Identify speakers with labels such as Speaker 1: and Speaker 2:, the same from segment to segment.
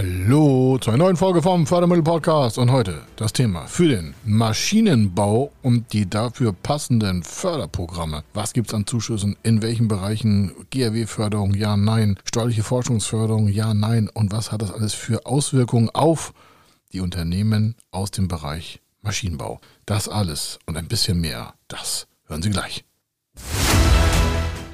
Speaker 1: Hallo zu einer neuen Folge vom Fördermittel Podcast und heute das Thema für den Maschinenbau und die dafür passenden Förderprogramme. Was gibt es an Zuschüssen? In welchen Bereichen? GRW-Förderung? Ja, nein. Steuerliche Forschungsförderung? Ja, nein. Und was hat das alles für Auswirkungen auf die Unternehmen aus dem Bereich Maschinenbau? Das alles und ein bisschen mehr, das hören Sie gleich.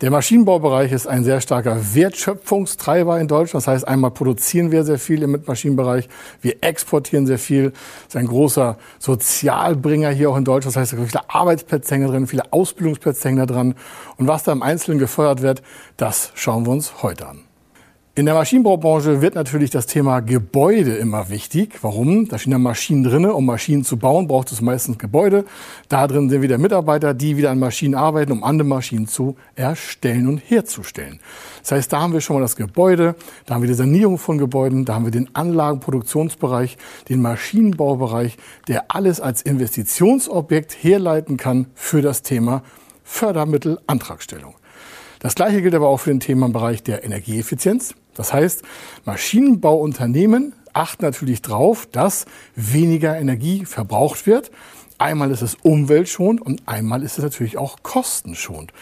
Speaker 1: Der Maschinenbaubereich ist ein sehr starker Wertschöpfungstreiber in Deutschland. Das heißt, einmal produzieren wir sehr viel im Maschinenbereich, wir exportieren sehr viel. Das ist ein großer Sozialbringer hier auch in Deutschland. Das heißt, da sind viele Arbeitsplätze hängen drin, viele Ausbildungsplätze hängen da dran. Und was da im Einzelnen gefeuert wird, das schauen wir uns heute an. In der Maschinenbaubranche wird natürlich das Thema Gebäude immer wichtig. Warum? Da stehen ja Maschinen drin. Um Maschinen zu bauen, braucht es meistens Gebäude. Da drin sind wieder Mitarbeiter, die wieder an Maschinen arbeiten, um andere Maschinen zu erstellen und herzustellen. Das heißt, da haben wir schon mal das Gebäude, da haben wir die Sanierung von Gebäuden, da haben wir den Anlagenproduktionsbereich, den Maschinenbaubereich, der alles als Investitionsobjekt herleiten kann für das Thema Fördermittelantragstellung. Das gleiche gilt aber auch für den Themenbereich der Energieeffizienz. Das heißt, Maschinenbauunternehmen achten natürlich darauf, dass weniger Energie verbraucht wird. Einmal ist es umweltschonend und einmal ist es natürlich auch kostenschonend.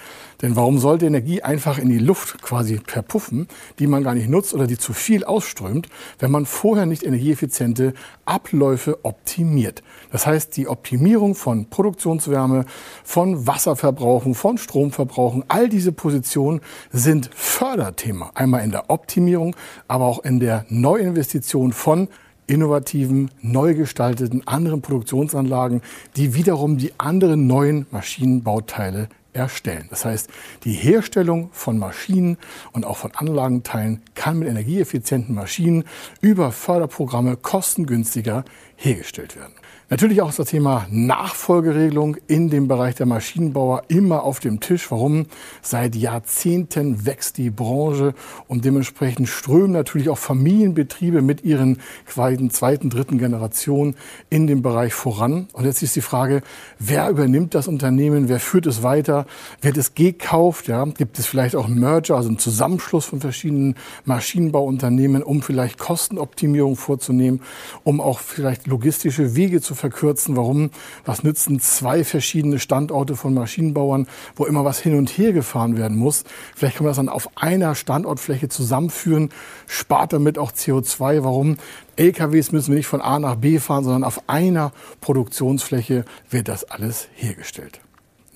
Speaker 1: Denn warum sollte Energie einfach in die Luft quasi verpuffen, die man gar nicht nutzt oder die zu viel ausströmt, wenn man vorher nicht energieeffiziente Abläufe optimiert? Das heißt, die Optimierung von Produktionswärme, von Wasserverbrauchen, von Stromverbrauchen, all diese Positionen sind Förderthema. Einmal in der Optimierung, aber auch in der Neuinvestition von innovativen, neu gestalteten anderen Produktionsanlagen, die wiederum die anderen neuen Maschinenbauteile erstellen. Das heißt, die Herstellung von Maschinen und auch von Anlagenteilen kann mit energieeffizienten Maschinen über Förderprogramme kostengünstiger hergestellt werden. Natürlich auch das Thema Nachfolgeregelung in dem Bereich der Maschinenbauer immer auf dem Tisch. Warum? Seit Jahrzehnten wächst die Branche und dementsprechend strömen natürlich auch Familienbetriebe mit ihren zweiten, dritten Generationen in dem Bereich voran. Und jetzt ist die Frage, wer übernimmt das Unternehmen? Wer führt es weiter? Wird es gekauft? Ja? Gibt es vielleicht auch Merger, also einen Zusammenschluss von verschiedenen Maschinenbauunternehmen, um vielleicht Kostenoptimierung vorzunehmen, um auch vielleicht logistische Wege zu verkürzen. Warum? Was nützen zwei verschiedene Standorte von Maschinenbauern, wo immer was hin und her gefahren werden muss? Vielleicht kann man das dann auf einer Standortfläche zusammenführen, spart damit auch CO2. Warum? LKWs müssen wir nicht von A nach B fahren, sondern auf einer Produktionsfläche wird das alles hergestellt.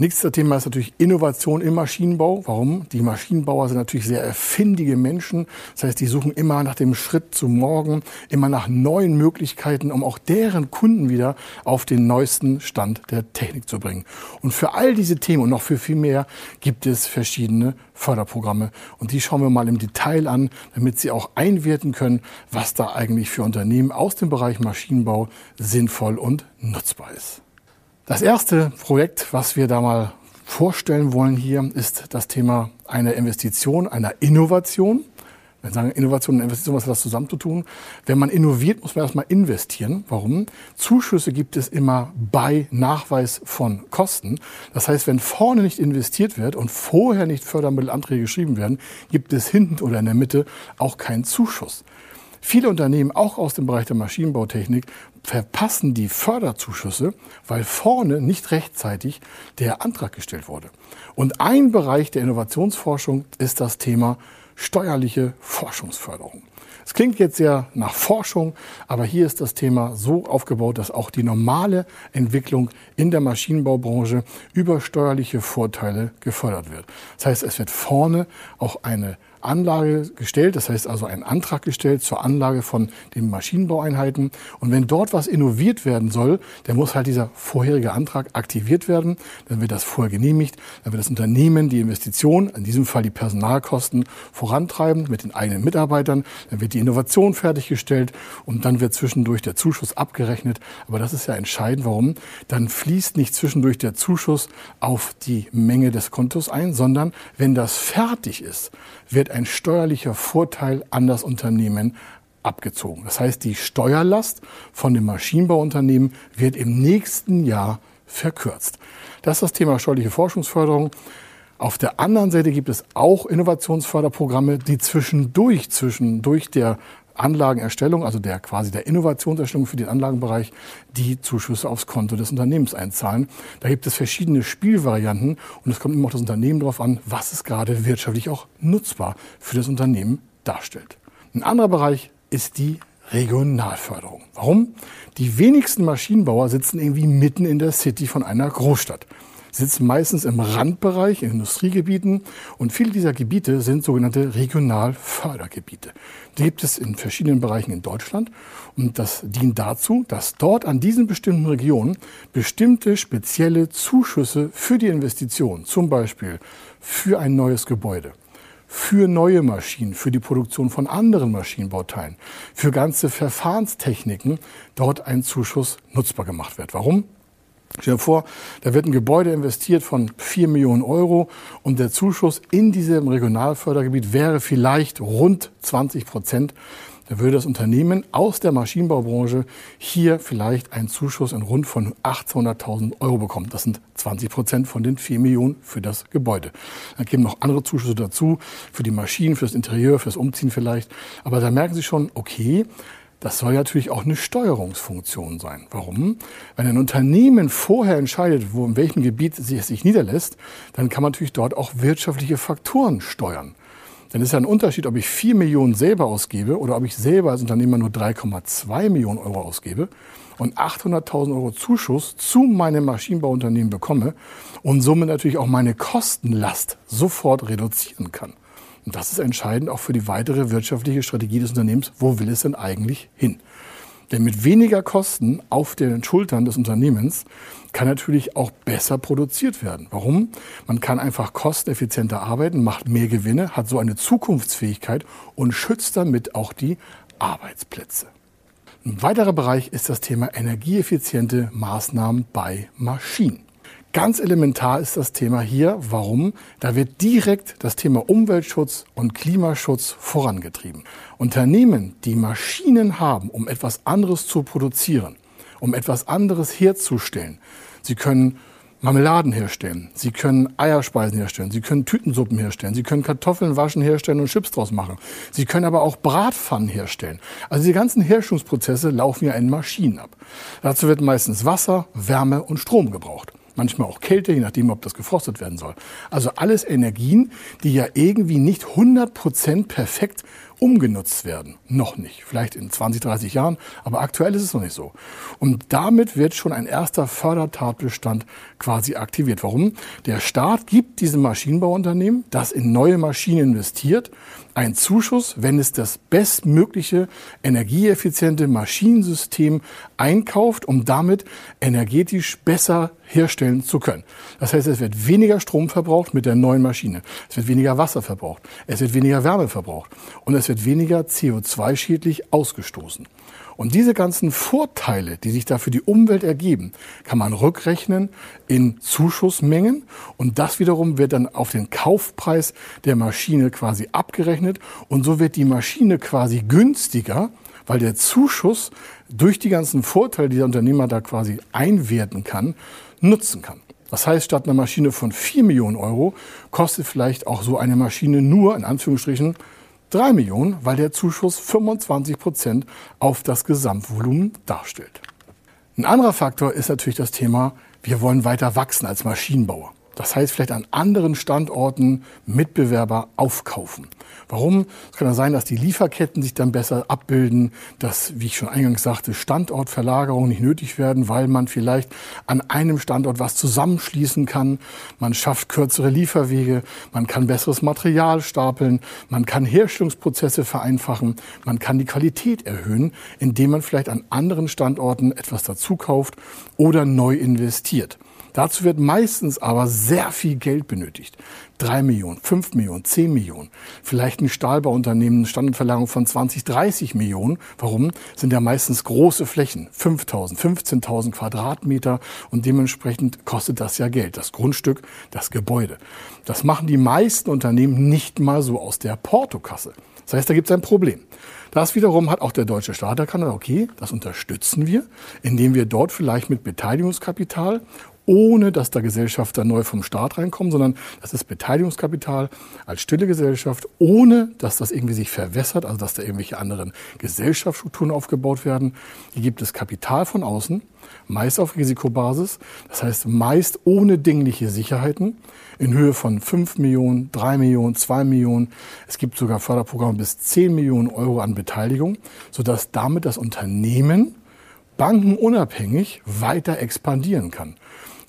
Speaker 1: Nächstes Thema ist natürlich Innovation im Maschinenbau. Warum? Die Maschinenbauer sind natürlich sehr erfindige Menschen. Das heißt, die suchen immer nach dem Schritt zum Morgen, immer nach neuen Möglichkeiten, um auch deren Kunden wieder auf den neuesten Stand der Technik zu bringen. Und für all diese Themen und noch für viel mehr gibt es verschiedene Förderprogramme. Und die schauen wir mal im Detail an, damit Sie auch einwerten können, was da eigentlich für Unternehmen aus dem Bereich Maschinenbau sinnvoll und nutzbar ist. Das erste Projekt, was wir da mal vorstellen wollen hier, ist das Thema einer Investition, einer Innovation. Wir sagen Innovation und Investition, was hat das zusammen zu tun? Wenn man innoviert, muss man erstmal investieren. Warum? Zuschüsse gibt es immer bei Nachweis von Kosten. Das heißt, wenn vorne nicht investiert wird und vorher nicht Fördermittelanträge geschrieben werden, gibt es hinten oder in der Mitte auch keinen Zuschuss. Viele Unternehmen, auch aus dem Bereich der Maschinenbautechnik, verpassen die Förderzuschüsse, weil vorne nicht rechtzeitig der Antrag gestellt wurde. Und ein Bereich der Innovationsforschung ist das Thema steuerliche Forschungsförderung. Es klingt jetzt sehr nach Forschung, aber hier ist das Thema so aufgebaut, dass auch die normale Entwicklung in der Maschinenbaubranche über steuerliche Vorteile gefördert wird. Das heißt, es wird vorne auch eine Anlage gestellt, das heißt also einen Antrag gestellt zur Anlage von den Maschinenbaueinheiten. Und wenn dort was innoviert werden soll, dann muss halt dieser vorherige Antrag aktiviert werden. Dann wird das vorher genehmigt. Dann wird das Unternehmen die Investition, in diesem Fall die Personalkosten, vorantreiben mit den eigenen Mitarbeitern. Dann wird die Innovation fertiggestellt und dann wird zwischendurch der Zuschuss abgerechnet. Aber das ist ja entscheidend. Warum? Dann fließt nicht zwischendurch der Zuschuss auf die Menge des Kontos ein, sondern wenn das fertig ist, wird ein steuerlicher Vorteil an das Unternehmen abgezogen. Das heißt, die Steuerlast von dem Maschinenbauunternehmen wird im nächsten Jahr verkürzt. Das ist das Thema steuerliche Forschungsförderung. Auf der anderen Seite gibt es auch Innovationsförderprogramme, die zwischendurch, zwischendurch der Anlagenerstellung, also der quasi der Innovationserstellung für den Anlagenbereich, die Zuschüsse aufs Konto des Unternehmens einzahlen. Da gibt es verschiedene Spielvarianten und es kommt immer auch das Unternehmen darauf an, was es gerade wirtschaftlich auch nutzbar für das Unternehmen darstellt. Ein anderer Bereich ist die Regionalförderung. Warum? Die wenigsten Maschinenbauer sitzen irgendwie mitten in der City von einer Großstadt sitzen meistens im Randbereich, in Industriegebieten. Und viele dieser Gebiete sind sogenannte Regionalfördergebiete. Die gibt es in verschiedenen Bereichen in Deutschland. Und das dient dazu, dass dort an diesen bestimmten Regionen bestimmte spezielle Zuschüsse für die Investition, zum Beispiel für ein neues Gebäude, für neue Maschinen, für die Produktion von anderen Maschinenbauteilen, für ganze Verfahrenstechniken dort ein Zuschuss nutzbar gemacht wird. Warum? Stell dir vor, da wird ein Gebäude investiert von 4 Millionen Euro und der Zuschuss in diesem Regionalfördergebiet wäre vielleicht rund 20 Prozent. Da würde das Unternehmen aus der Maschinenbaubranche hier vielleicht einen Zuschuss in rund von 800.000 Euro bekommen. Das sind 20 Prozent von den 4 Millionen für das Gebäude. Dann kämen noch andere Zuschüsse dazu, für die Maschinen, fürs Interieur, fürs Umziehen vielleicht. Aber da merken Sie schon, okay, das soll natürlich auch eine Steuerungsfunktion sein. Warum? Wenn ein Unternehmen vorher entscheidet, wo in welchem Gebiet es sich niederlässt, dann kann man natürlich dort auch wirtschaftliche Faktoren steuern. Denn es ist ja ein Unterschied, ob ich 4 Millionen selber ausgebe oder ob ich selber als Unternehmer nur 3,2 Millionen Euro ausgebe und 800.000 Euro Zuschuss zu meinem Maschinenbauunternehmen bekomme und somit natürlich auch meine Kostenlast sofort reduzieren kann. Und das ist entscheidend auch für die weitere wirtschaftliche Strategie des Unternehmens. Wo will es denn eigentlich hin? Denn mit weniger Kosten auf den Schultern des Unternehmens kann natürlich auch besser produziert werden. Warum? Man kann einfach kosteneffizienter arbeiten, macht mehr Gewinne, hat so eine Zukunftsfähigkeit und schützt damit auch die Arbeitsplätze. Ein weiterer Bereich ist das Thema energieeffiziente Maßnahmen bei Maschinen. Ganz elementar ist das Thema hier. Warum? Da wird direkt das Thema Umweltschutz und Klimaschutz vorangetrieben. Unternehmen, die Maschinen haben, um etwas anderes zu produzieren, um etwas anderes herzustellen. Sie können Marmeladen herstellen, Sie können Eierspeisen herstellen, Sie können Tütensuppen herstellen, Sie können Kartoffeln waschen herstellen und Chips draus machen. Sie können aber auch Bratpfannen herstellen. Also die ganzen Herstellungsprozesse laufen ja in Maschinen ab. Dazu wird meistens Wasser, Wärme und Strom gebraucht manchmal auch Kälte, je nachdem, ob das gefrostet werden soll. Also alles Energien, die ja irgendwie nicht 100 Prozent perfekt umgenutzt werden. Noch nicht. Vielleicht in 20, 30 Jahren. Aber aktuell ist es noch nicht so. Und damit wird schon ein erster Fördertatbestand quasi aktiviert. Warum? Der Staat gibt diesem Maschinenbauunternehmen, das in neue Maschinen investiert, einen Zuschuss, wenn es das bestmögliche energieeffiziente Maschinensystem einkauft, um damit energetisch besser herstellen zu können. Das heißt, es wird weniger Strom verbraucht mit der neuen Maschine. Es wird weniger Wasser verbraucht. Es wird weniger Wärme verbraucht. Und es wird weniger CO2-schädlich ausgestoßen. Und diese ganzen Vorteile, die sich da für die Umwelt ergeben, kann man rückrechnen in Zuschussmengen und das wiederum wird dann auf den Kaufpreis der Maschine quasi abgerechnet und so wird die Maschine quasi günstiger, weil der Zuschuss durch die ganzen Vorteile, die der Unternehmer da quasi einwerten kann, nutzen kann. Das heißt, statt einer Maschine von 4 Millionen Euro kostet vielleicht auch so eine Maschine nur, in Anführungsstrichen, 3 Millionen, weil der Zuschuss 25 Prozent auf das Gesamtvolumen darstellt. Ein anderer Faktor ist natürlich das Thema, wir wollen weiter wachsen als Maschinenbauer. Das heißt, vielleicht an anderen Standorten Mitbewerber aufkaufen. Warum? Es kann ja sein, dass die Lieferketten sich dann besser abbilden, dass, wie ich schon eingangs sagte, Standortverlagerungen nicht nötig werden, weil man vielleicht an einem Standort was zusammenschließen kann. Man schafft kürzere Lieferwege, man kann besseres Material stapeln, man kann Herstellungsprozesse vereinfachen, man kann die Qualität erhöhen, indem man vielleicht an anderen Standorten etwas dazu kauft oder neu investiert. Dazu wird meistens aber sehr viel Geld benötigt. Drei Millionen, fünf Millionen, zehn Millionen. Vielleicht ein Stahlbauunternehmen, eine Standardverlagerung von 20, 30 Millionen. Warum? Sind ja meistens große Flächen. 5000, 15.000 Quadratmeter. Und dementsprechend kostet das ja Geld. Das Grundstück, das Gebäude. Das machen die meisten Unternehmen nicht mal so aus der Portokasse. Das heißt, da gibt es ein Problem. Das wiederum hat auch der deutsche Staat erkannt, okay, das unterstützen wir, indem wir dort vielleicht mit Beteiligungskapital ohne dass da Gesellschafter neu vom Staat reinkommen, sondern das ist Beteiligungskapital als stille Gesellschaft, ohne dass das irgendwie sich verwässert, also dass da irgendwelche anderen Gesellschaftsstrukturen aufgebaut werden. Hier gibt es Kapital von außen, meist auf Risikobasis, das heißt meist ohne dingliche Sicherheiten in Höhe von 5 Millionen, 3 Millionen, 2 Millionen. Es gibt sogar Förderprogramme bis 10 Millionen Euro an Beteiligung, sodass damit das Unternehmen bankenunabhängig weiter expandieren kann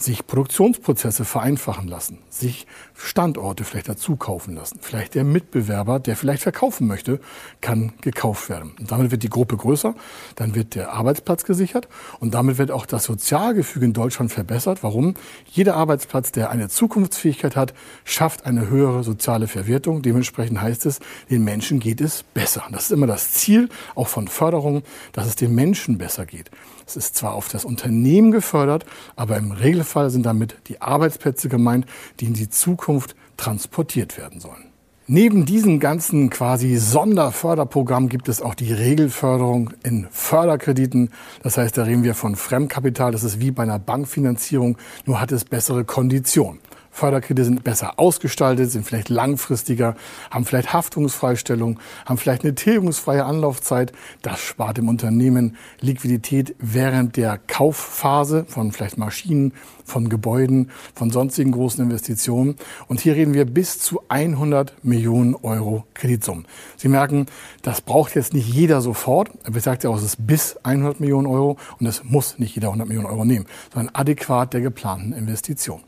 Speaker 1: sich Produktionsprozesse vereinfachen lassen, sich Standorte vielleicht dazu kaufen lassen. Vielleicht der Mitbewerber, der vielleicht verkaufen möchte, kann gekauft werden. Und damit wird die Gruppe größer, dann wird der Arbeitsplatz gesichert und damit wird auch das Sozialgefüge in Deutschland verbessert. Warum? Jeder Arbeitsplatz, der eine Zukunftsfähigkeit hat, schafft eine höhere soziale Verwertung. Dementsprechend heißt es, den Menschen geht es besser. Das ist immer das Ziel, auch von Förderung, dass es den Menschen besser geht. Es ist zwar auf das Unternehmen gefördert, aber im Regelfall sind damit die Arbeitsplätze gemeint, die in die Zukunft transportiert werden sollen. Neben diesem ganzen quasi Sonderförderprogramm gibt es auch die Regelförderung in Förderkrediten. Das heißt, da reden wir von Fremdkapital. Das ist wie bei einer Bankfinanzierung, nur hat es bessere Konditionen. Förderkredite sind besser ausgestaltet, sind vielleicht langfristiger, haben vielleicht Haftungsfreistellung, haben vielleicht eine tilgungsfreie Anlaufzeit. Das spart dem Unternehmen Liquidität während der Kaufphase von vielleicht Maschinen, von Gebäuden, von sonstigen großen Investitionen. Und hier reden wir bis zu 100 Millionen Euro Kreditsummen. Sie merken, das braucht jetzt nicht jeder sofort. Er sagt ja auch, es ist bis 100 Millionen Euro und es muss nicht jeder 100 Millionen Euro nehmen, sondern adäquat der geplanten Investition.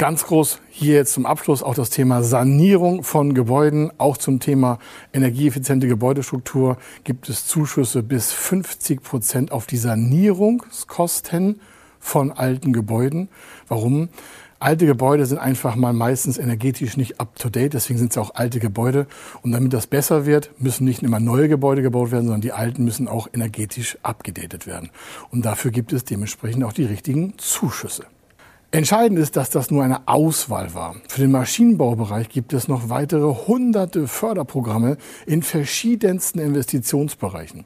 Speaker 1: Ganz groß hier jetzt zum Abschluss auch das Thema Sanierung von Gebäuden. Auch zum Thema energieeffiziente Gebäudestruktur gibt es Zuschüsse bis 50 Prozent auf die Sanierungskosten von alten Gebäuden. Warum? Alte Gebäude sind einfach mal meistens energetisch nicht up to date, deswegen sind es auch alte Gebäude. Und damit das besser wird, müssen nicht immer neue Gebäude gebaut werden, sondern die alten müssen auch energetisch abgedatet werden. Und dafür gibt es dementsprechend auch die richtigen Zuschüsse. Entscheidend ist, dass das nur eine Auswahl war. Für den Maschinenbaubereich gibt es noch weitere hunderte Förderprogramme in verschiedensten Investitionsbereichen.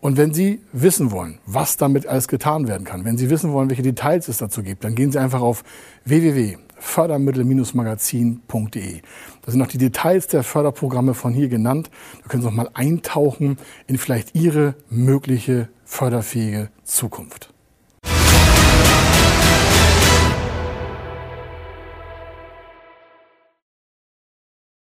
Speaker 1: Und wenn Sie wissen wollen, was damit alles getan werden kann, wenn Sie wissen wollen, welche Details es dazu gibt, dann gehen Sie einfach auf www.fördermittel-magazin.de. Da sind noch die Details der Förderprogramme von hier genannt. Da können Sie noch mal eintauchen in vielleicht Ihre mögliche förderfähige Zukunft.